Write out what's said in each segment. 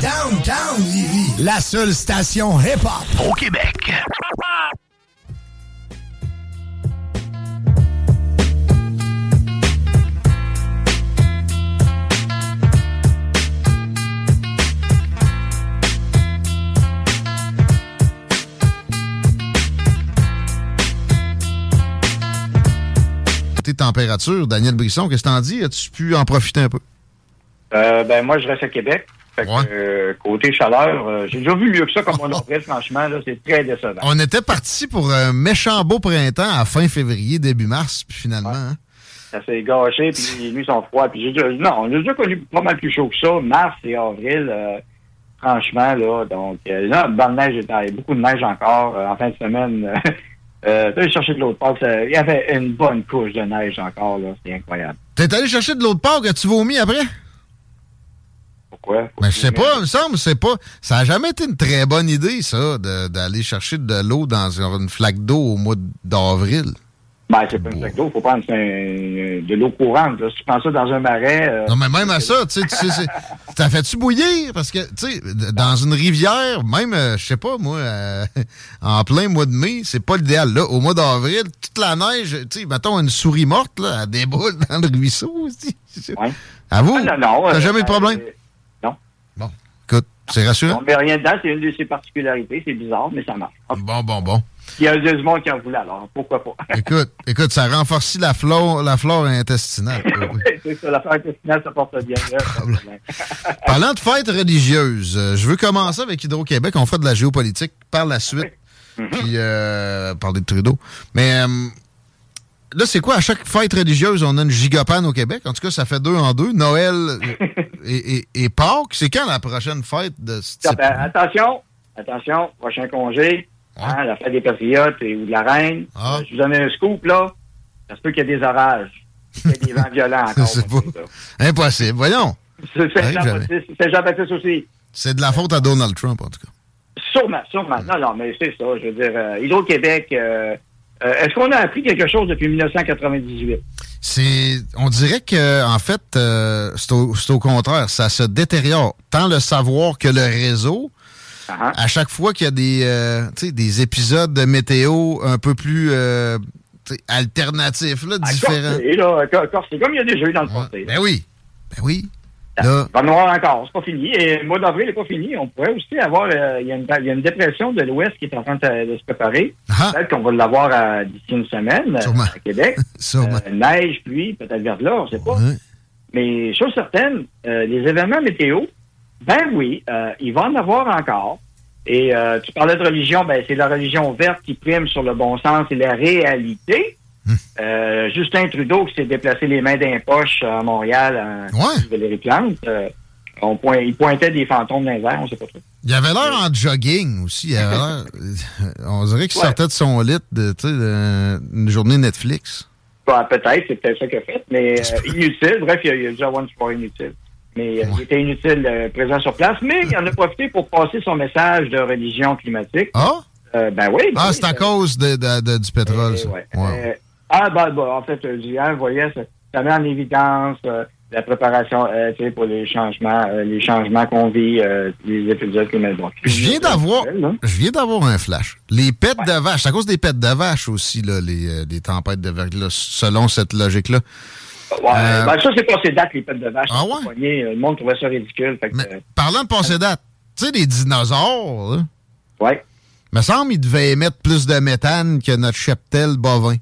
Downtown Lévis, la seule station hip-hop au Québec. Tes températures, Daniel Brisson, qu'est-ce que t'en dis? As-tu pu en profiter un peu? Euh, ben moi, je reste à Québec. Fait que, euh, côté chaleur, euh, j'ai déjà vu mieux que ça comme on avril, franchement, là, c'est très décevant. On était parti pour un méchant beau printemps à fin février, début mars, puis finalement... hein? Ça s'est gâché, puis les nuits sont froides. Puis j'ai non, on a déjà connu pas mal plus chaud que ça, mars et avril, euh, franchement, là. Donc, là, bonne neige, il y a beaucoup de neige encore en fin de semaine. Euh, allé chercher de l'autre part, il y avait une bonne couche de neige encore, là. C'est incroyable. T'es allé chercher de l'autre part, as-tu vomi après? Pourquoi? Mais je sais pas, il me semble, c'est pas. Ça a jamais été une très bonne idée, ça, de- d'aller chercher de l'eau dans une flaque d'eau au mois d'avril. Ben, c'est pas une flaque d'eau, faut prendre un- de l'eau courante. Là. Si tu prends ça dans un marais. euh, Non, mais même à ça, tu sais, tu sais, c'est- t'as fait-tu bouillir? Parce que, tu sais, dans une rivière, même, euh, je sais pas, moi, euh, en plein mois de mai, c'est pas l'idéal. Là, au mois d'avril, toute la neige, tu sais, mettons une souris morte, là, elle déboule dans le ruisseau aussi. Ouais. À vous? Ah, non, non, T'as euh, jamais eu de problème? Écoute, c'est rassurant. On met rien dedans, c'est une de ses particularités. C'est bizarre, mais ça marche. Bon, bon, bon. Il y a du monde qui en voulait, alors pourquoi pas? Écoute, écoute, ça renforcit la flore, la flore intestinale. c'est ça, l'affaire intestinale, ça porte bien. Parlant de fêtes religieuses, euh, je veux commencer avec Hydro-Québec. On fera de la géopolitique par la suite. Puis euh, parler de Trudeau. Mais euh, là, c'est quoi? À chaque fête religieuse, on a une gigapane au Québec? En tout cas, ça fait deux en deux. Noël et, et, et Pâques. C'est quand la prochaine fête de ce type? attention, attention, prochain congé, hein, la fête des Patriotes et, ou de la Reine. Ah. Euh, je vous donne un scoop, là. Ça se peut qu'il y ait des orages. Il y a des vents violents encore. C'est pas- Impossible. Voyons. Jean-Baptiste c'est Jean-Baptiste aussi. C'est de la faute à Donald Trump, en tout cas. Sûrement, sûrement. Non, non, mais c'est ça. Je veux dire, euh, Hydro-Québec, euh, euh, est-ce qu'on a appris quelque chose depuis 1998? C'est, on dirait que en fait, euh, c'est au, c'est au contraire, ça se détériore. Tant le savoir que le réseau. Ah, À chaque fois qu'il y a des, euh, des épisodes de météo un peu plus alternatifs, là, différents. Corsé, comme il y a déjà eu dans le passé. Ben oui. Ben oui. Il va en avoir encore, c'est pas fini. Et le mois d'avril n'est pas fini. On pourrait aussi avoir, euh, il y, a une- il y a une dépression de l'Ouest qui est en train de, de se préparer. Peut-être qu'on va l'avoir à- d'ici une semaine euh, à Québec. Sûrement. Euh, neige, pluie, peut-être vers là, on sait pas. Mais chose certaine, euh, les événements météo, ben oui, euh, il va en avoir encore. Et euh, tu parlais de religion, ben c'est la religion verte qui prime sur le bon sens et la réalité. Euh, Justin Trudeau qui s'est déplacé les mains d'un poche à Montréal en Valérie Plante, euh, on point- il pointait des fantômes dans les airs, on sait pas trop. Il avait l'air en jogging aussi. Il avait l'air- on dirait qu'il Ouais. sortait de son lit de, une journée Netflix. Bah, peut-être, c'est peut-être ça qu'il a fait, mais euh, inutile. Bref, il y a, il y a déjà one sport inutile. Mais il était inutile présent sur place, mais il en a profité pour passer son message de religion climatique. Ah? Ben oui. ben Ah, oui, c'est à cause de, de- de- du pétrole, ça. Ouais. Euh, ah, bah, bah, en fait, euh, Julien, vous voyez, ça, met en évidence euh, la préparation euh, tu sais, pour les changements, euh, les changements qu'on vit, euh, les épisodes climatiques. Bon, Je viens d'avoir, je viens d'avoir un flash. Les pets de vache, c'est à cause des pets de vache aussi là, les, euh, les tempêtes de verglas, selon cette logique-là. Ouais, Euh, ben, ça, c'est passé date, les pètes de vache. Ah ouais? poigné, euh, Le monde trouvait ça ridicule. Fait que, Mais euh, parlant de passé date, tu sais, les dinosaures, là, ouais. me semble qu'ils devaient émettre plus de méthane que notre cheptel bovin.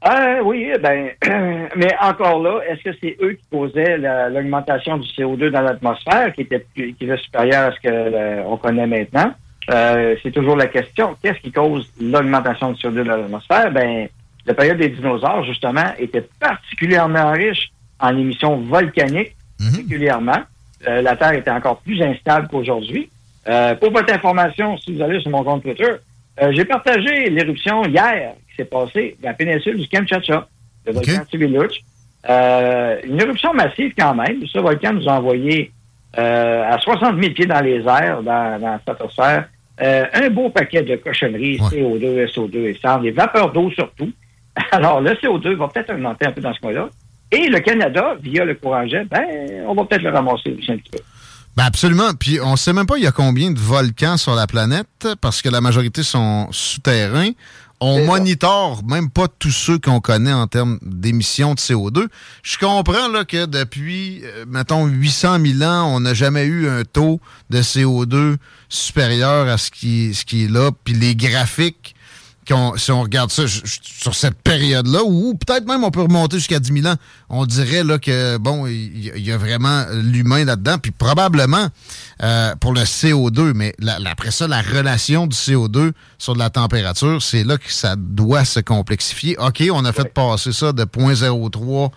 Ah, oui, ben, mais encore là, est-ce que c'est eux qui causaient la- l'augmentation du CO2 dans l'atmosphère, qui était plus- qui était supérieure à ce que euh, on connaît maintenant? Euh, c'est toujours la question. Qu'est-ce qui cause l'augmentation du CO2 dans l'atmosphère? Ben, la période des dinosaures, justement, était particulièrement riche en émissions volcaniques, particulièrement. Euh, la Terre était encore plus instable qu'aujourd'hui. Euh, pour votre information, si vous allez sur mon compte Twitter, euh, j'ai partagé l'éruption hier s'est passée dans la péninsule du Kamchatka, le volcan Tibiluch. Euh, une éruption massive quand même. Ce volcan nous a envoyé euh, à 60 000 pieds dans les airs, dans, dans la stratosphère, euh, un beau paquet de cochonneries, CO2, SO2 et cendres, des vapeurs d'eau surtout. Alors, le CO2 va peut-être augmenter un peu dans ce coin-là. Et le Canada, via le courant jet, ben, on va peut-être le ramasser aussi un petit peu. Ben absolument. Puis on sait même pas il y a combien de volcans sur la planète parce que la majorité sont souterrains. On monitore même pas tous ceux qu'on connaît en termes d'émissions de CO2. Je comprends là, que depuis, euh, mettons, 800 000 ans, on n'a jamais eu un taux de CO2 supérieur à ce qui, ce qui est là. Puis les graphiques, qu'on- si on regarde ça sur cette période-là, ou peut-être même on peut remonter jusqu'à 10 000 ans, on dirait là que, bon, il y, a vraiment l'humain là-dedans. Puis probablement euh, pour le CO2, mais la- la- après ça, la relation du CO2 sur de la température, c'est là que ça doit se complexifier. OK, on a fait passer ça de 0.03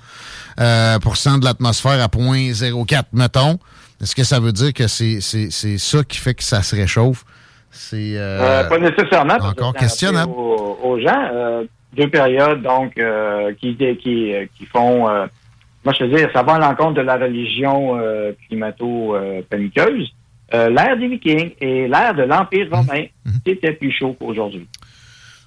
euh, pour cent de l'atmosphère à 0.04, mettons. Est-ce que ça veut dire que c'est c'est- c'est ça qui fait que ça se réchauffe? C'est Euh, pas nécessairement. encore questionnable. Aux, aux gens, euh, deux périodes donc euh, qui, qui, euh, qui font. euh, moi, je veux dire, ça va à l'encontre de la religion euh, climato-paniqueuse. Euh, l'ère des Vikings et l'ère de l'Empire romain, Mhm. c'était plus chaud qu'aujourd'hui.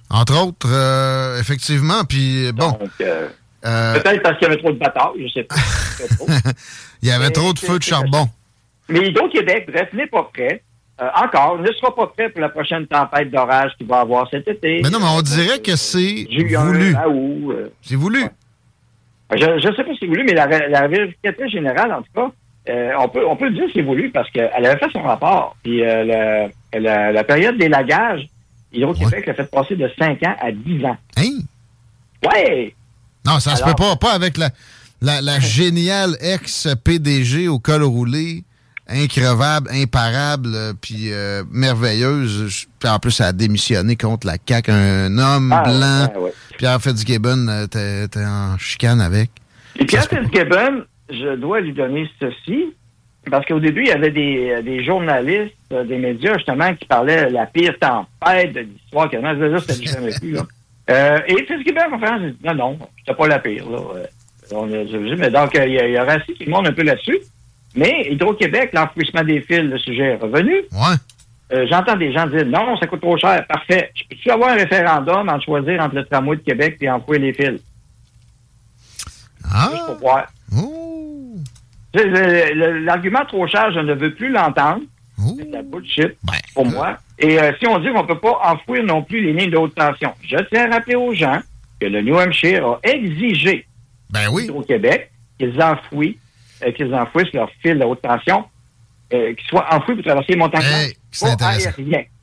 Entre autres, euh, effectivement, puis bon. Donc, euh, euh, peut-être parce qu'il y avait trop de batailles, je sais pas. Je sais pas. il y avait trop de feux de charbon. Mais Hydro-Québec, bref, n'est pas prêt. Euh, encore, ne sera pas prêt pour la prochaine tempête d'orage qu'il va avoir cet été. Mais non, mais on dirait que c'est voulu. euh, C'est voulu. Je ne sais pas si c'est voulu, mais la, la vérificatrice générale, en tout cas, euh, on peut on peut dire que c'est voulu parce qu'elle avait fait son rapport. Puis la, la, la période d'élagage, Hydro-Québec l'a fait passer de 5 ans à 10 ans. Hein? Ouais! Non, ça se peut Alors- pas. Pas avec la, la, la géniale ex-PDG au col roulé, increvable, imparable, euh, puis euh, merveilleuse. Puis en plus, elle a démissionné contre la CAQ. Un homme Ah, blanc. ouais, ouais. Pierre Fitzgibbon, euh, t'es en chicane avec. Et Pierre Fitzgibbon, je dois lui donner ceci, parce qu'au début, il y avait des, des journalistes, des médias, justement, qui parlaient de la pire tempête de l'histoire. Non, je veux dire, c'était jamais plus, là. Euh, et Fitzgibbon, en conférence, il dit, non, non, c'était pas la pire, là. On a- mais donc, il y a, il y a Rassi qui monte un peu là-dessus. Mais Hydro-Québec, l'enfouissement des fils, le sujet est revenu. Ouais. Euh, J'entends des gens dire non, ça coûte trop cher. Parfait. Je peux-tu avoir un référendum en choisir entre le tramway de Québec et enfouir les fils? Ah. Juste pour voir. L'argument trop cher, je ne veux plus l'entendre. C'est de la bullshit Ben, pour moi. Et euh, si on dit qu'on ne peut pas enfouir non plus les lignes de haute tension, je tiens à rappeler aux gens que le New Hampshire a exigé ben oui. au Québec qu'ils enfouissent, euh, qu'ils enfouissent leurs fils de haute tension, euh, qu'ils soient enfouis pour traverser les montagnes. Hey, c'est intéressant.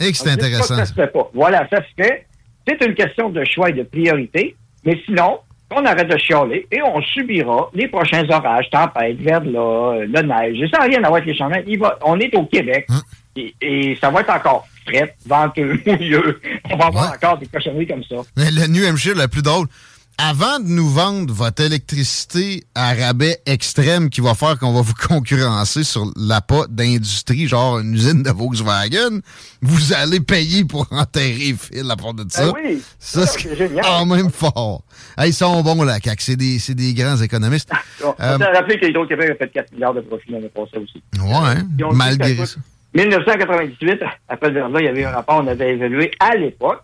Et que c'est pas intéressant. Ça se fait pas. Voilà, ça se fait. C'est une question de choix et de priorité. Mais sinon, on arrête de chialer et on subira les prochains orages, tempêtes, verglas, euh, la neige. Ça n'a rien à voir avec les changements. Il va, on est au Québec Hein? et, et ça va être encore frais, venteux, mouilleux. On va avoir Ouais. encore des cochonneries comme ça. Mais le New Hampshire, le plus drôle, avant de nous vendre votre électricité à rabais extrême qui va faire qu'on va vous concurrencer sur l'appât d'industrie, genre une usine de Volkswagen, vous allez payer pour enterrer les fils à part de ça. Ben oui. Ça, Non, c'est génial. quand même fort. Hey, ils sont bons, la CAQ. C'est des, grands économistes. On Euh, s'est rappelé que Hydro-Québec a fait 4 milliards de profit l'année passée aussi. ouais, hein, malgré ça ça. coûte 1998, après verglas, il y avait un rapport, on avait évalué à l'époque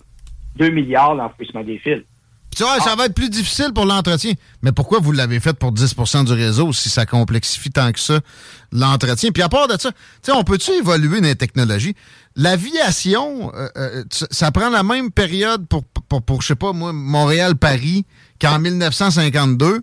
2 milliards l'enfouissement des fils. Tu vois, ça va être plus difficile pour l'entretien. Mais pourquoi vous l'avez fait pour 10% du réseau si ça complexifie tant que ça l'entretien? Puis à part de ça, tu sais, on peut-tu évoluer dans les technologies? L'aviation, euh, euh, ça ça prend la même période pour, pour, pour je sais pas moi, Montréal-Paris qu'en 1952.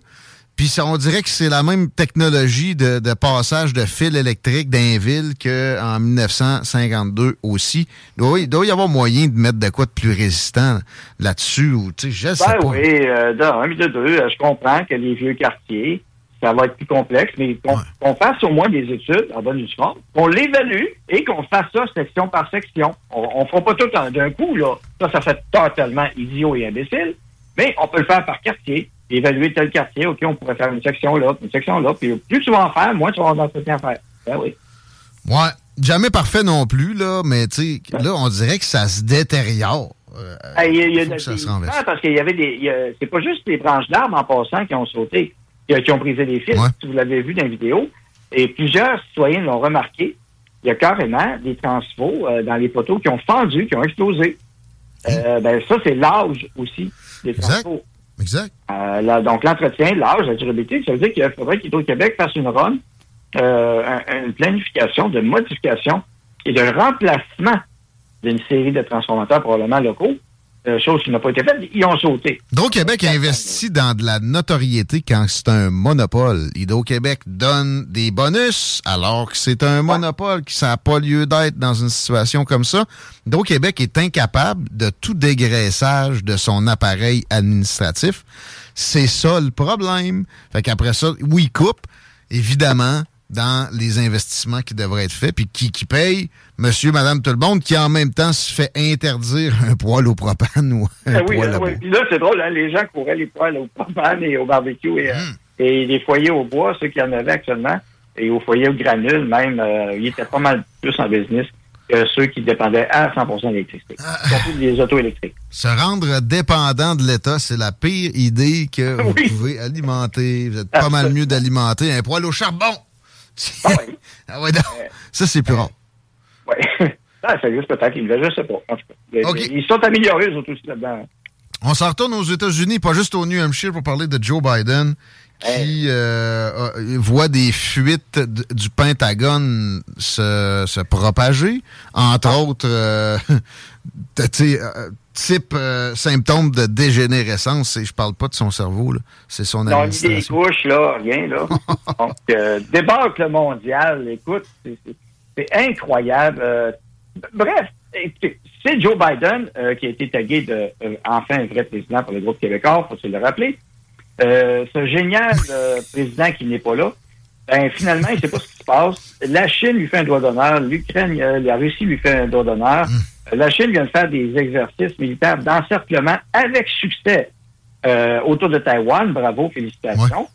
Puis on dirait que c'est la même technologie de, passage de fil électrique d'un ville qu'en 1952 aussi. Il doit, y avoir moyen de mettre de quoi de plus résistant là-dessus ou tu sais, je sais ben pas. Oui, euh, d'un, de deux, euh, je comprends que les vieux quartiers, ça va être plus complexe, mais qu'on fasse au moins des études en bonne du qu'on l'évalue et qu'on fasse ça section par section. On ne fera pas tout d'un coup, là. Ça, ça fait totalement idiot et imbécile, mais on peut le faire par quartier évaluer tel quartier, OK, on pourrait faire une section là, une section là, puis plus tu vas en faire, moins tu vas avoir d'entretien à faire. Ben oui. Ouais, jamais parfait non plus, là, mais tu sais, là, on dirait que ça se détériore. Euh, il y a, des, parce qu'il y avait des. C'est pas juste les branches d'arbres en passant qui ont sauté, qui, ont brisé des fils, si vous l'avez vu dans la vidéo. Et plusieurs citoyens l'ont remarqué. Il y a carrément des transfos euh, dans les poteaux qui ont fendu, qui ont explosé. Hein? Euh, ben, ça, c'est l'âge aussi des transfos. Exact. Euh, donc, l'entretien, l'âge, la durabilité, ça veut dire qu'il faudrait qu'Hydro-Québec fasse une run, euh, une planification de modification et de remplacement d'une série de transformateurs probablement locaux euh, chose qui n'a pas été faite, ils ont sauté. Hydro-Québec a investi dans de la notoriété quand c'est un monopole. Hydro-Québec donne des bonus alors que c'est un monopole qui n'a pas lieu d'être dans une situation comme ça. Hydro-Québec est incapable de tout dégraissage de son appareil administratif. C'est ça le problème. Fait qu'après ça, oui, coupe, évidemment, dans les investissements qui devraient être faits, puis qui, qui paye monsieur, madame, tout le monde, qui en même temps se fait interdire un poêle au propane ou un ah oui, poêle oui. Puis là, c'est drôle, hein, les gens couraient les poêles au propane et au barbecue et, euh, hmm. et les foyers au bois, ceux qui en avaient actuellement, et au foyer au granule, même, euh, ils étaient pas mal plus en business que ceux qui dépendaient à 100% d'électricité, ah. surtout des autos électriques. Se rendre dépendant de l'État, c'est la pire idée que vous pouvez alimenter. Vous êtes pas mal mieux d'alimenter un poêle au charbon. Ah, oui. ah ouais, ça, c'est plus rare. Oui. Ah, ça juste peut-être qu'ils je sais pas. En tout cas. Ils sont améliorés, eux aussi, là-dedans. On s'en retourne aux États-Unis, pas juste au New Hampshire, pour parler de Joe Biden, qui euh, voit des fuites du Pentagone se, se propager. Entre ah. autres, euh, euh type euh, symptôme de dégénérescence, et je parle pas de son cerveau, c'est son non, des couches, là, rien, là. Donc, euh, le mondial, écoute, c'est incroyable. Euh, bref, c'est Joe Biden euh, qui a été tagué de enfin un vrai président pour le groupe québécois, faut se le rappeler. Ce génial président qui n'est pas là, ben, finalement, il ne sait pas ce qui se passe. La Chine lui fait un droit d'honneur, l'Ukraine, la Russie lui fait un droit d'honneur. Hum. La Chine vient de faire des exercices militaires d'encerclement avec succès euh, autour de Taïwan. Bravo, félicitations.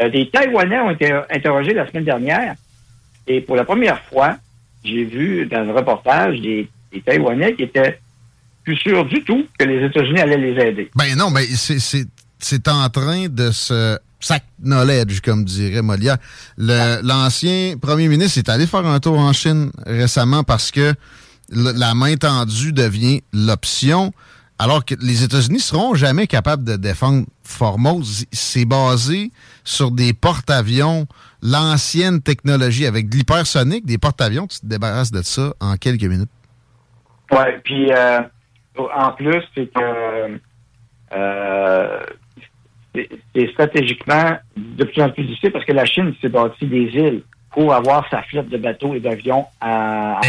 Euh, des Taïwanais ont été interrogés la semaine dernière et pour la première fois, j'ai vu dans le reportage des, Taïwanais qui étaient plus sûrs du tout que les États-Unis allaient les aider. Ben non, mais c'est en train de se sac knowledge, comme dirait Molière. L'ancien premier ministre est allé faire un tour en Chine récemment parce que la main tendue devient l'option, alors que les États-Unis seront jamais capables de défendre Formose. C'est basé sur des porte-avions, l'ancienne technologie avec de l'hypersonique, des porte-avions, tu te débarrasses de ça en quelques minutes. Oui, puis euh, en plus, c'est que euh, c'est stratégiquement de plus en plus difficile parce que la Chine s'est bâtie des îles pour avoir sa flotte de bateaux et d'avions en,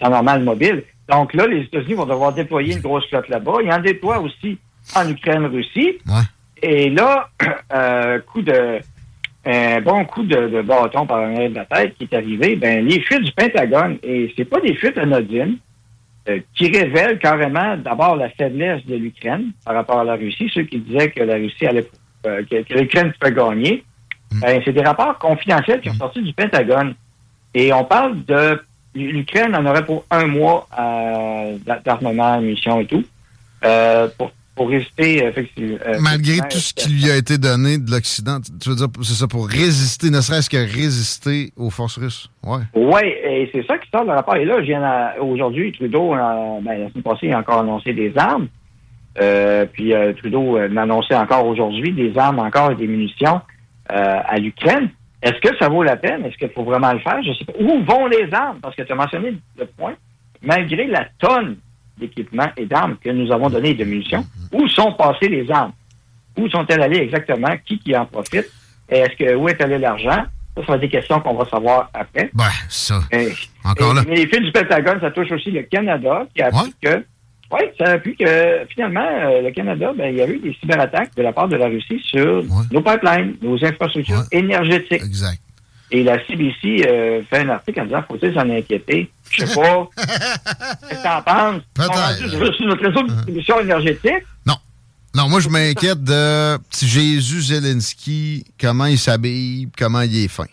temps normal mobile. Donc là, les États-Unis vont devoir déployer une grosse flotte là-bas. Ils en déploient aussi en Ukraine-Russie. Et là, euh, coup de un bon coup de, bâton par un de la tête qui est arrivé, ben les fuites du Pentagone, et c'est pas des fuites anodines, euh, qui révèlent carrément d'abord la faiblesse de l'Ukraine par rapport à la Russie, ceux qui disaient que la Russie allait euh, que l'Ukraine pouvait gagner. Mm. Ben, c'est des rapports confidentiels qui sont mm. sortis du Pentagone. Et on parle de l'Ukraine en aurait pour un mois euh, d'armement, munitions et tout, euh, pour, pour résister effectivement. Euh, Malgré tout ce qui lui a été donné de l'Occident, tu veux dire, c'est ça, pour résister, ne serait-ce que résister aux forces russes. Ouais. Oui, et c'est ça qui sort le rapport. Et là, je viens aujourd'hui, Trudeau, ben, la semaine passée, il a encore annoncé des armes. puis Trudeau m'a annoncé encore aujourd'hui des armes encore et des munitions euh, à l'Ukraine. Est-ce que ça vaut la peine? Est-ce qu'il faut vraiment le faire? Je sais pas. Où vont les armes? Parce que tu as mentionné le point. Malgré la tonne d'équipements et d'armes que nous avons donné de munitions, où sont passées les armes? Où sont-elles allées exactement? Qui qui en profite? Est-ce que où est allé l'argent? Ça, va être des questions qu'on va savoir après. Ben, ça. Et- Encore et- là. Mais les fuites du Pentagone, ça touche aussi le Canada, qui a appris que, oui, ça a appris que finalement, euh, le Canada, ben, il y a eu des cyberattaques de la part de la Russie sur nos pipelines, nos infrastructures énergétiques. Exact. Et la CBC euh, fait un article en disant faut-il s'en inquiéter? Je sais pas. Qu'est-ce que t'en penses? Peut-être. Sur sur notre réseau de distribution énergétique? Non, moi, je m'inquiète de petit Jésus Zelensky, comment il s'habille, comment il est fin.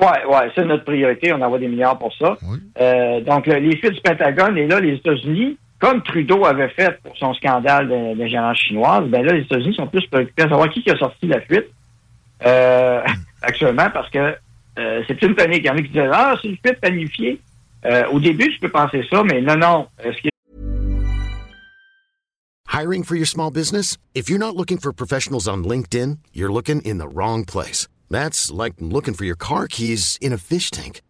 Ouais, ouais, c'est notre priorité. On envoie des milliards pour ça. Euh, donc, le- les fuites du Pentagone, et là, les États-Unis, comme Trudeau avait fait pour son scandale d'in- d'ingérence chinoise, ben là, les États-Unis sont plus préoccupés à savoir qui qui a sorti la fuite euh, actuellement, parce que euh, c'est une. Il y en a qui disent Ah, c'est. Euh, au début, tu peux penser ça, mais non, non. Euh, Hiring for your small business? If you're not looking for professionals on LinkedIn, you're looking in the wrong place. That's like looking for your car keys in a fish tank.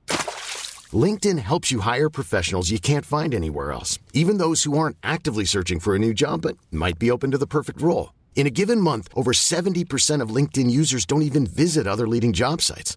LinkedIn helps you hire professionals you can't find anywhere else, even those who aren't actively searching for a new job but might be open to the perfect role. In a given month, over 70% of LinkedIn users don't even visit other leading job sites.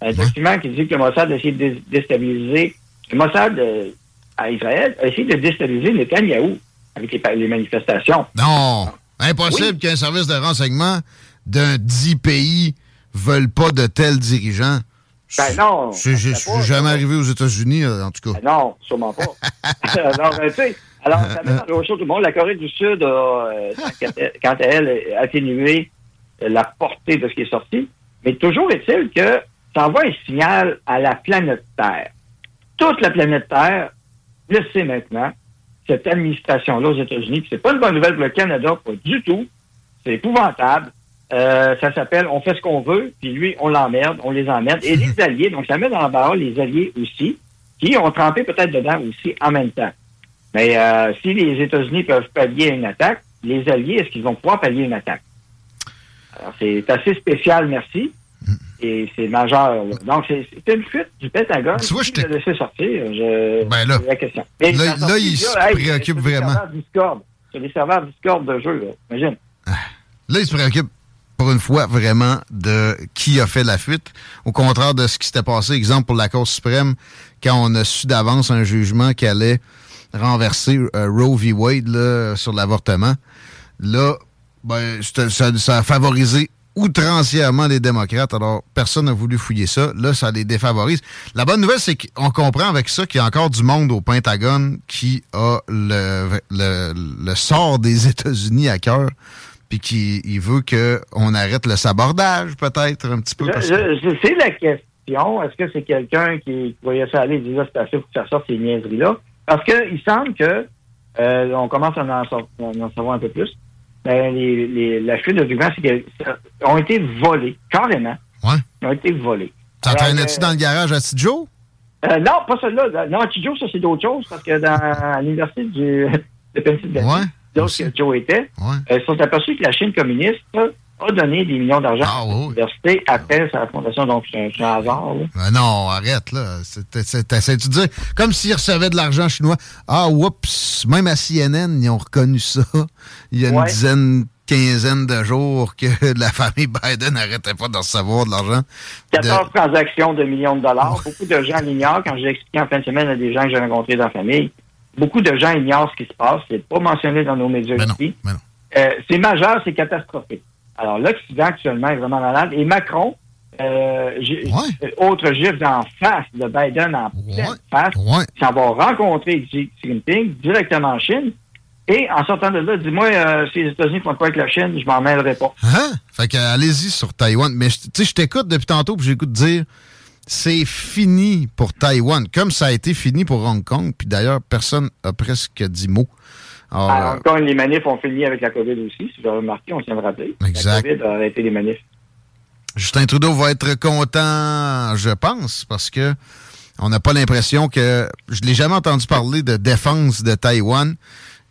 Un document qui dit que le Mossad a essayé de dé- déstabiliser. Le Mossad euh, à Israël a essayé de déstabiliser Netanyahou avec les, manifestations. Non, impossible qu'un service de renseignement d'un dit pays veuille pas de tels dirigeants. Ben non. Je je suis jamais arrivé aux États-Unis, euh, en tout cas. Ben non, sûrement pas. alors, euh, tu sais, alors, ça met dans tout le monde. La Corée du Sud a, euh, quant à elle, atténué euh, la portée de ce qui est sorti. Mais toujours est-il que ça envoie un signal à la planète Terre. Toute la planète Terre le sait maintenant. Cette administration-là aux États-Unis, c'est pas une bonne nouvelle pour le Canada, pas du tout. C'est épouvantable. Euh, ça s'appelle on fait ce qu'on veut, puis lui, on l'emmerde, on les emmerde. Et les alliés, donc ça met dans la barre les alliés aussi, qui ont trempé peut-être dedans aussi en même temps. Mais euh, si les États-Unis peuvent pallier une attaque, les alliés, est-ce qu'ils vont pouvoir pallier une attaque? Alors, c'est assez spécial, merci. Et c'est majeur. là. Donc, c'est c'est une fuite du Pentagone. Tu vois, je l'a laissé sortir. Je... Ben là, c'est la question. Mais là, il se préoccupe des vraiment. Sur les serveurs Discord de jeu, là. imagine. Là, il se préoccupe pour une fois vraiment de qui a fait la fuite, au contraire de ce qui s'était passé, exemple pour la Cour suprême, quand on a su d'avance un jugement qui allait renverser euh, Roe v. Wade là, sur l'avortement. Là, ben, ça a favorisé outrancièrement les démocrates. Alors, personne n'a voulu fouiller ça. Là, ça les défavorise. La bonne nouvelle, c'est qu'on comprend avec ça qu'il y a encore du monde au Pentagone qui a le, le, le sort des États-Unis à cœur puis qui il veut qu'on arrête le sabordage, peut-être, un petit peu. Parce que- C'est la question. Est-ce que c'est quelqu'un qui voyait ça aller et disait c'est assez pour que ça sorte ces niaiseries-là? Parce qu'il semble que, euh, on commence à en, sor- à en savoir un peu plus, ben, les, les- la fuite de documents, c'est qu'ils ont été volés, carrément. Ouais. Ils ont été volés. Traînait-tu euh, dans le garage à Tidjo? Euh, non, pas celle-là. Non, Tidjo, ça, c'est d'autres choses, parce que dans à l'université du, de Pennsylvanie, où que Joe était, euh, ils se sont aperçus que la Chine communiste a donné des millions d'argent Ah, à l'université après sa fondation. Donc, c'est un, hasard. là. Ben non, arrête, là. C'est- c'est- T'essaies-tu de dire, comme s'ils recevaient de l'argent chinois. Ah, oups, même à CNN, ils ont reconnu ça. Il y a une dizaine, quinzaine de jours que la famille Biden n'arrêtait pas de recevoir de l'argent. 14 transactions de millions de dollars. Beaucoup de gens l'ignorent. Quand j'ai expliqué en fin de semaine à des gens que j'ai rencontrés dans la famille, beaucoup de gens ignorent ce qui se passe. C'est pas mentionné dans nos médias ici. Euh, c'est majeur, c'est catastrophique. Alors, l'Occident actuellement est vraiment malade. Et Macron, euh, euh, autre gifle en face de Biden en face, s'en va rencontrer Xi Jinping directement en Chine. Et en sortant de là, dis-moi, euh, si les États-Unis font quoi avec la Chine, je m'en mêlerai pas. Hein? Fait que allez-y sur Taïwan. Mais tu sais, je t'écoute depuis tantôt, puis j'écoute dire c'est fini pour Taïwan, comme ça a été fini pour Hong Kong. Puis d'ailleurs, personne a presque dit mot. Alors, à Hong Kong, les manifs ont fini avec la COVID aussi, si vous avez remarqué, on tient de rappeler. Exact. La COVID a arrêté les manifs. Justin Trudeau va être content, je pense, parce que on n'a pas l'impression que. Je l'ai jamais entendu parler de défense de Taïwan.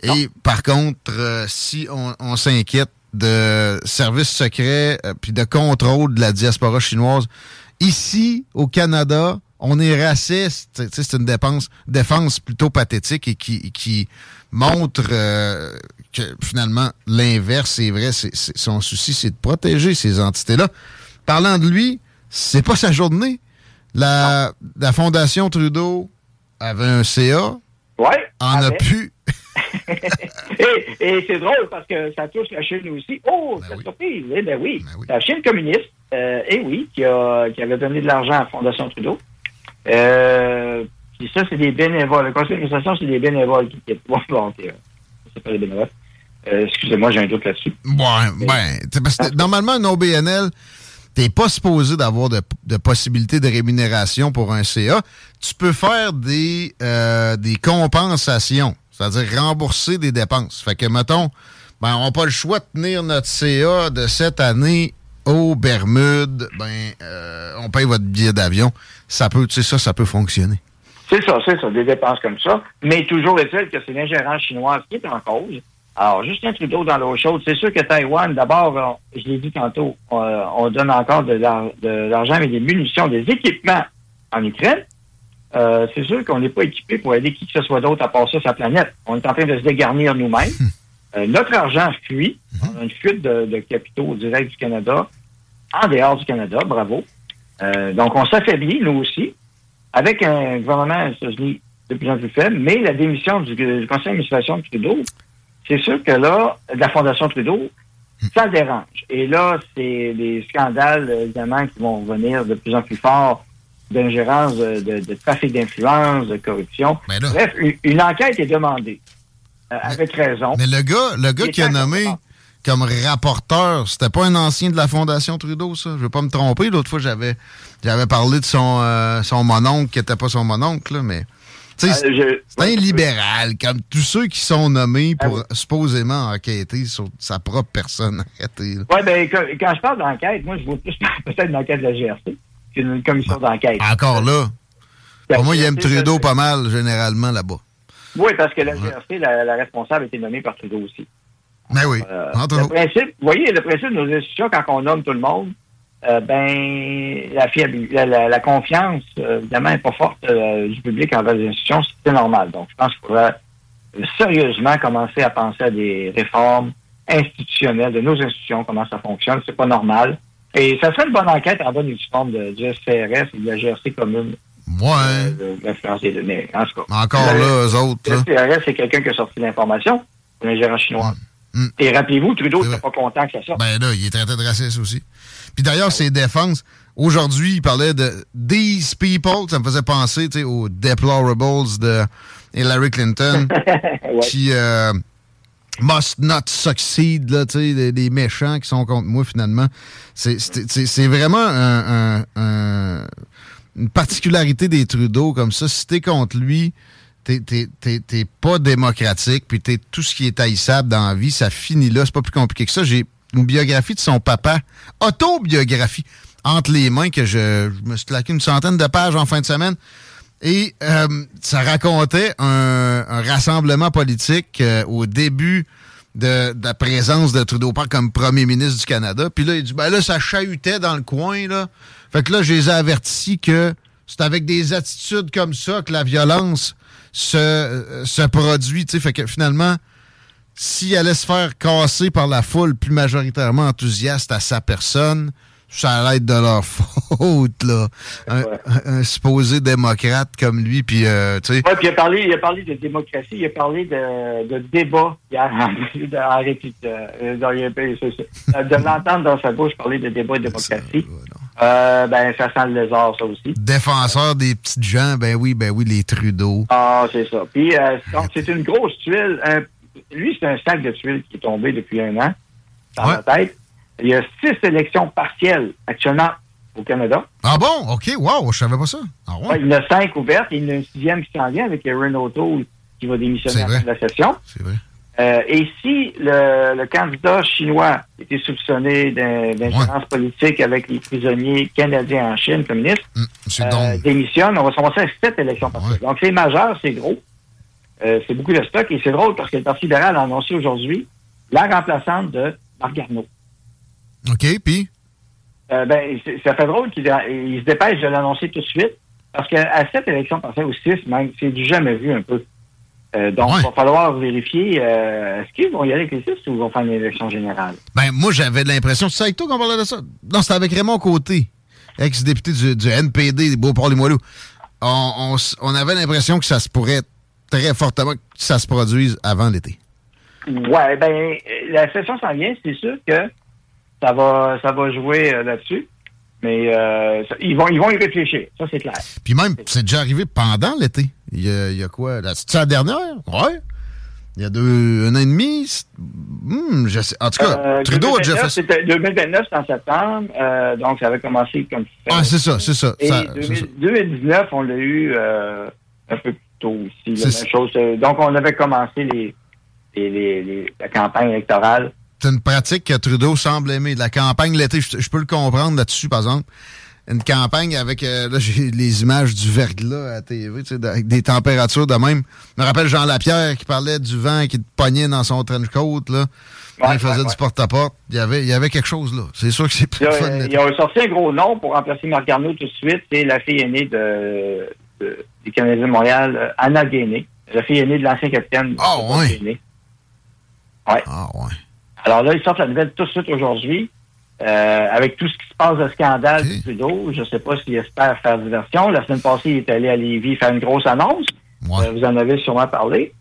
Et par contre, euh, si on, s'inquiète de services secrets euh, puis de contrôle de la diaspora chinoise, ici au Canada, on est raciste. C'est une dépense, défense plutôt pathétique et qui, qui montre euh, que finalement l'inverse est vrai. son souci, c'est de protéger ces entités-là. Parlant de lui, c'est pas sa journée. La, la Fondation Trudeau avait un CA. Ouais. En a pu et, c'est drôle parce que ça touche la Chine aussi. Oh, ben c'est surprise. Eh ben oui. Ben la Chine communiste, euh, et oui, qui, a, qui avait donné de l'argent à la Fondation Trudeau. Euh, puis ça, c'est des bénévoles. Le conseil c'est des bénévoles qui quittent. Bon, bon, c'est pas des bénévoles. Euh, excusez-moi, j'ai un doute là-dessus. Ouais, ben, parce que normalement, un OBNL, t'es pas supposé d'avoir de, de possibilité de rémunération pour un CA. Tu peux faire des, euh, des compensations. C'est-à-dire rembourser des dépenses. Fait que, mettons, ben, on n'a pas le choix de tenir notre CA de cette année aux Bermudes. Ben, euh, on paye votre billet d'avion. Ça peut, tu sais, ça, ça peut fonctionner. C'est ça, c'est ça, des dépenses comme ça. Mais toujours est-il que c'est l'ingérence chinoise qui est en cause. Alors, Justin Trudeau dans l'eau chaude, c'est sûr que Taïwan, d'abord, je l'ai dit tantôt, on, donne encore de l'argent et des munitions, des équipements en Ukraine. Euh, c'est sûr qu'on n'est pas équipé pour aider qui que ce soit d'autre à passer sa planète. On est en train de se dégarnir nous-mêmes. Euh, notre argent fuit. On a une fuite de, capitaux direct du Canada, en dehors du Canada, bravo. Euh, donc, on s'affaiblit, nous aussi, avec un gouvernement États-Unis de plus en plus faible, mais la démission du, conseil d'administration de Trudeau, c'est sûr que là, de la Fondation Trudeau, ça dérange. Et là, c'est des scandales, évidemment, qui vont venir de plus en plus forts d'ingérence, de, trafic d'influence, de corruption. Bref, une, enquête est demandée. Euh, avec raison. Mais le gars, le gars qui a nommé comme rapporteur, c'était pas un ancien de la Fondation Trudeau, ça? Je vais pas me tromper. L'autre fois, j'avais j'avais parlé de son, euh, son mononcle, qui était pas son mononcle, là, mais... Euh, c'est un libéral, comme tous ceux qui sont nommés pour ah supposément enquêter sur sa propre personne. Oui, bien, quand, quand, je parle d'enquête, moi, je vois plus peut-être une enquête de la GRC une commission d'enquête. Encore là. Pour moi, il aime Trudeau pas mal, généralement, là-bas. Oui, parce que la GRC, la, responsable, été nommée par Trudeau aussi. Mais ben oui. Euh, le principe, vous voyez, le principe de nos institutions, quand on nomme tout le monde, euh, ben, la, la, confiance, euh, évidemment, n'est pas forte du public envers les institutions, c'est normal. Donc, je pense qu'il faudrait sérieusement commencer à penser à des réformes institutionnelles de nos institutions, comment ça fonctionne. C'est pas normal. Et ça serait une bonne enquête en bonne forme de, du SCRS et de la GRC commune. Ouais. L'influence des données. En tout cas. Encore là, eux autres. Le SCRS, c'est quelqu'un qui a sorti l'information, un gérant chinois. Mm. Et rappelez-vous, Trudeau n'était pas content que ça sorte. Ben là, il est traité de raciste aussi. Puis d'ailleurs, ses défenses, aujourd'hui, il parlait de These People, ça me faisait penser aux Deplorables de Hillary Clinton, qui... Euh, must not succeed, là, tu sais, des, méchants qui sont contre moi, finalement. C'est vraiment une particularité des Trudeau comme ça. Si t'es contre lui, t'es pas démocratique, puis t'es tout ce qui est haïssable dans la vie, ça finit là. C'est pas plus compliqué que ça. J'ai une biographie de son papa, autobiographie, entre les mains, que je, je me suis claqué une centaine de pages en fin de semaine. Et euh, ça racontait un, rassemblement politique euh, au début de, la présence de Trudeau Park comme premier ministre du Canada. Puis là, il dit, ben là, ça chahutait dans le coin, là. Fait que là, je les ai avertis que c'est avec des attitudes comme ça que la violence se, euh, se produit, tu Fait que finalement, s'il allait se faire casser par la foule plus majoritairement enthousiaste à sa personne, ça allait être de leur faute, là. Un, supposé démocrate comme lui, puis, euh, tu sais... Oui, puis il a, parlé, il a parlé de démocratie, il a parlé de, de débat hier, de, euh, de l'entendre dans sa bouche parler de débat et de démocratie. Euh, ben, ça sent le lézard, ça aussi. Défenseur des petites gens, ben oui, ben oui, les Trudeau. Ah, c'est ça. Puis, euh, c'est une grosse tuile, lui, c'est un sac de tuiles qui est tombé depuis un an dans la tête. Il y a six élections partielles actuellement au Canada. Ah bon? OK, wow, je savais pas ça. Ah ouais? il y en a cinq ouvertes et il y en a une sixième qui s'en vient avec Erin O'Toole qui va démissionner à la session. C'est vrai. Euh, et si le, le, candidat chinois était soupçonné d'ingérence politique avec les prisonniers canadiens en Chine communistes, hum, euh, démissionne, on va se à sept élections partielles. Donc c'est majeur, c'est gros. Euh, c'est beaucoup de stock et c'est drôle parce que le Parti libéral a annoncé aujourd'hui la remplaçante de Marc Garneau. OK, puis? Euh, ben, ça fait drôle qu'il se dépêche de l'annoncer tout de suite parce qu'à cette élection partielle, ou six même, c'est du jamais vu un peu. Euh, donc, il va falloir vérifier euh, est-ce qu'ils vont y aller avec les six ou ils vont faire une élection générale? Ben, moi, j'avais l'impression, c'est avec toi qu'on parlait de ça. Non, c'était avec Raymond Côté, ex-député du, NPD des Beaux-Port-les-Moilous. On, on, avait l'impression que ça se pourrait très fortement que ça se produise avant l'été. Ouais, ben, la session s'en vient, c'est sûr que ça va, ça va jouer euh, là-dessus. Mais euh, ils, vont, ils vont y réfléchir, ça c'est clair. Puis même, c'est déjà arrivé pendant l'été. Il y a, quoi? C'est la dernière? Ouais. Il y a deux, un an et demi? Hmm, je sais. En tout cas, euh, Trudeau a déjà fait ça. 2029, c'est en septembre. Euh, donc, ça avait commencé comme ça. Ah, c'est ça, c'est ça. Et 2019, on l'a eu euh, un peu plus tôt aussi. La même chose. Donc, on avait commencé les, les, les, la campagne électorale c'est une pratique que Trudeau semble aimer. La campagne l'été, je, peux le comprendre là-dessus, par exemple. Une campagne avec, euh, là, j'ai les images du verglas à la TV, tu sais, avec des températures de même. Je me rappelle Jean Lapierre qui parlait du vent qui te pognait dans son trench coat, là. il faisait du porte-à-porte. Il y avait, il y avait quelque chose, là. C'est sûr que c'est plus fun. Il a sorti un gros nom pour remplacer Marc Garneau tout de suite. C'est la fille aînée de, du Canadien de Montréal, euh, Anna Gainé. La fille aînée de l'ancien capitaine. Ah, ouais. Ouais. Ah, ouais. Alors là, ils sortent la nouvelle tout de suite aujourd'hui. Euh, avec tout ce qui se passe de scandale du Trudeau, je ne sais pas s'il espère faire diversion. La semaine passée, il est allé à Lévis faire une grosse annonce. Euh, vous en avez sûrement parlé.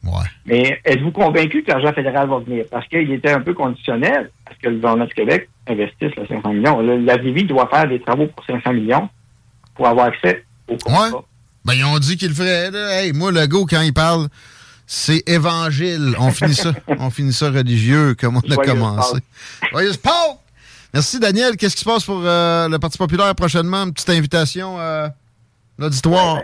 Mais êtes-vous convaincu que l'argent fédéral va venir? Parce qu'il était un peu conditionnel à ce que le gouvernement du Québec investisse les 500 millions. la Lévis doit faire des travaux pour 500 millions pour avoir accès au contrat. Ben, ils ont dit qu'il le ferait. Hey, moi, le go, quand il parle, c'est évangile. On finit ça. On finit ça religieux, comme on a commencé. Joyeuse! Merci, Daniel. Qu'est-ce qui se passe pour euh, le Parti populaire prochainement? Une petite invitation à l'auditoire.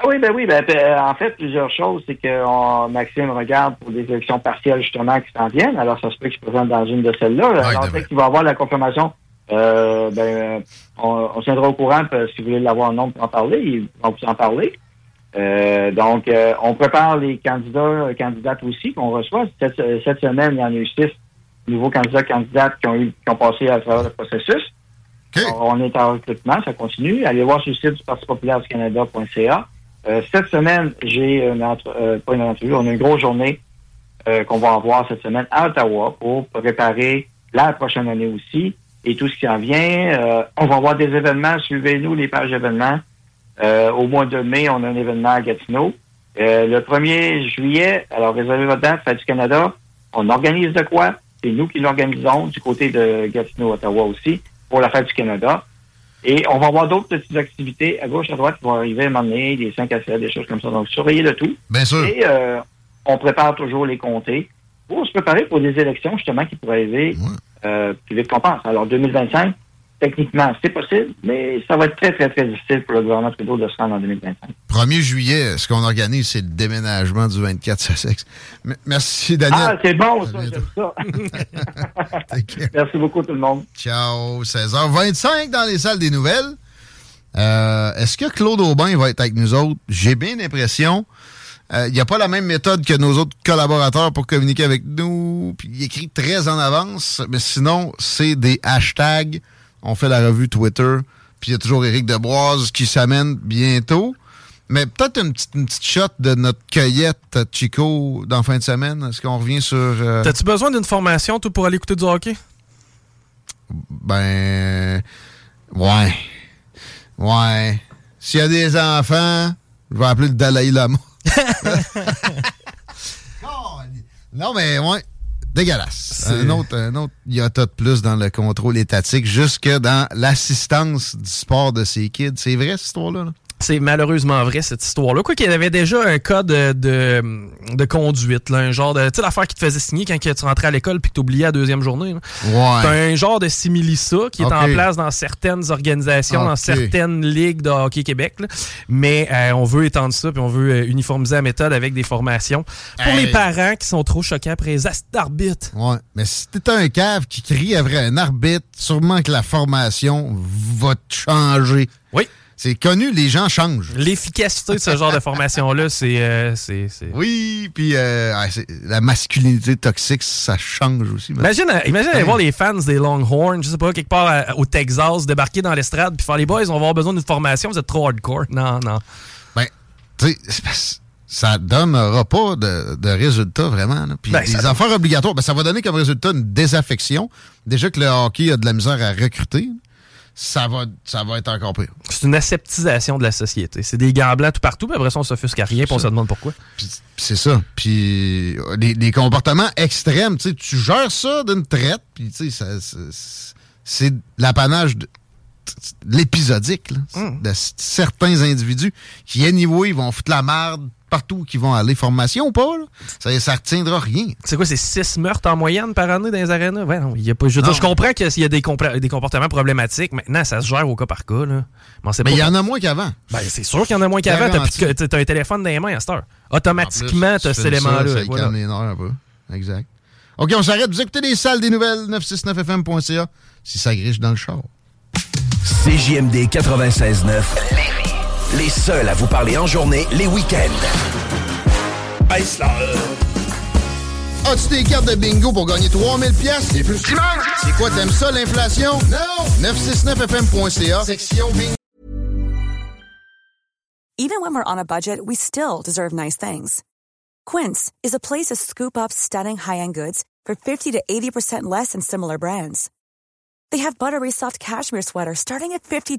Ah oui, ben oui. Ben, ben, en fait, plusieurs choses. C'est que Maxime regarde pour des élections partielles, justement, qui s'en viennent. Alors, ça se peut qu'il se présente dans une de celles-là. Alors, on sait qu'il va avoir la confirmation. Euh, ben, on, on tiendra au courant. Si vous voulez l'avoir en nombre pour en parler, vont vous en parler. Euh, donc, euh, on prépare les candidats, euh, candidates aussi qu'on reçoit. Cette, semaine, il y en a eu six nouveaux candidats, candidates qui ont, eu, qui ont passé à travers le processus. on est en recrutement, ça continue. Allez voir sur le site du Parti populaire du Canada.ca. cette semaine, j'ai une pas une entrevue, on a une grosse journée qu'on va avoir cette semaine à Ottawa pour préparer la prochaine année aussi et tout ce qui en vient. on va avoir des événements, suivez-nous les pages événements. Euh, au mois de mai, on a un événement à Gatineau. Euh, le 1er juillet, alors réservez votre date, Fête du Canada. On organise de quoi? C'est nous qui l'organisons du côté de Gatineau, Ottawa aussi, pour la Fête du Canada. Et on va avoir d'autres petites activités à gauche, à droite qui vont arriver à un moment donné, des 5 à 7, des choses comme ça. Donc, surveillez le tout. Bien sûr. Et euh, on prépare toujours les comtés pour se préparer pour des élections, justement, qui pourraient arriver plus vite qu'on pense. Alors, 2025, techniquement, c'est possible, mais ça va être très, très, très difficile pour le gouvernement Trudeau de se rendre en 2025. 1er juillet, ce qu'on organise, c'est le déménagement du 24 Sussex. merci, Daniel. Ah, c'est bon, ça, j'aime ça. merci beaucoup, tout le monde. Ciao. 16h25 dans les salles des nouvelles. Euh, est-ce que Claude Aubin va être avec nous autres? J'ai bien l'impression. Euh, il n'y a pas la même méthode que nos autres collaborateurs pour communiquer avec nous. Puis il écrit très en avance, mais sinon, c'est des hashtags on fait la revue Twitter. Puis il y a toujours Éric Deboise qui s'amène bientôt. Mais peut-être une petite, petite shot de notre cueillette Chico dans fin de semaine. Est-ce qu'on revient sur. Euh, T'as-tu besoin d'une formation, toi, pour aller écouter du hockey? Ben. Ouais. Ouais. S'il y a des enfants, je vais appeler le Dalai Lama. non, mais ouais. Dégueulasse. Un autre, un autre iota de plus dans le contrôle étatique, jusque dans l'assistance du sport de ces kids. C'est vrai, cette histoire-là? C'est malheureusement vrai, cette histoire-là. Quoi qu'il y avait déjà un cas de, de, conduite, là, un genre de. Tu sais, l'affaire qui te faisait signer quand tu rentrais à l'école puis que tu oubliais la deuxième journée. Ouais. un genre de simili-ça qui est en place dans certaines organisations, dans certaines ligues de hockey Québec. Mais euh, on veut étendre ça puis on veut euh, uniformiser la méthode avec des formations pour les parents qui sont trop choqués après les d'arbitre. Ouais. Mais si t'es un cave qui crie après un arbitre, sûrement que la formation va te changer. Oui. C'est connu, les gens changent. L'efficacité de ce genre de formation-là, c'est, euh, Oui, puis euh, la masculinité toxique, ça change aussi. Imagine, euh, imagine aller voir les fans des Longhorns, je sais pas, quelque part au Texas, débarquer dans l'estrade, puis faire les boys, on va avoir besoin d'une formation, vous êtes trop hardcore. Non, non. Ben, tu sais, ça donnera pas de, résultats vraiment. Puis ben, les affaires obligatoires, ben, ça va donner comme résultat une désaffection. Déjà que le hockey a de la misère à recruter ça va, ça va être encore pire. C'est une aseptisation de la société. C'est des gants blancs tout partout, puis après ça, on s'offusque à rien, puis on se demande pourquoi. C'est ça. Puis les, comportements extrêmes, tu gères ça d'une traite, puis c'est l'apanage de l'épisodique hum. de certains individus qui, anyway, vont foutre la merde partout qui vont aller. Formation ou pas, ça ne retiendra rien. C'est quoi, c'est six meurtres en moyenne par année dans les arénas? Ouais, non, y a pas, je, je comprends qu'il y a des, des, comportements problématiques. Maintenant, ça se gère au cas par cas. Là. Mais il y en a moins qu'avant. Ben, c'est sûr qu'il y en a moins qu'avant. Tu as, un téléphone dans les mains à cette heure. Automatiquement, tu as cet élément-là. Ça, voilà. les nerfs un peu. Exact. OK, on s'arrête. Vous écoutez les salles des nouvelles 969fm.ca si ça griche dans le char. CJMD 96.9 les seuls à vous parler en journée, les week-ends. As-tu des cartes de bingo pour gagner 3000 pièces C'est plus C'est quoi, t'aimes ça, l'inflation? Non! 969fm.ca, section bingo. Even when we're on a budget, we still deserve nice things. Quince is a place to scoop up stunning high-end goods for 50 to 80% less than similar brands. They have buttery soft cashmere sweaters starting at $50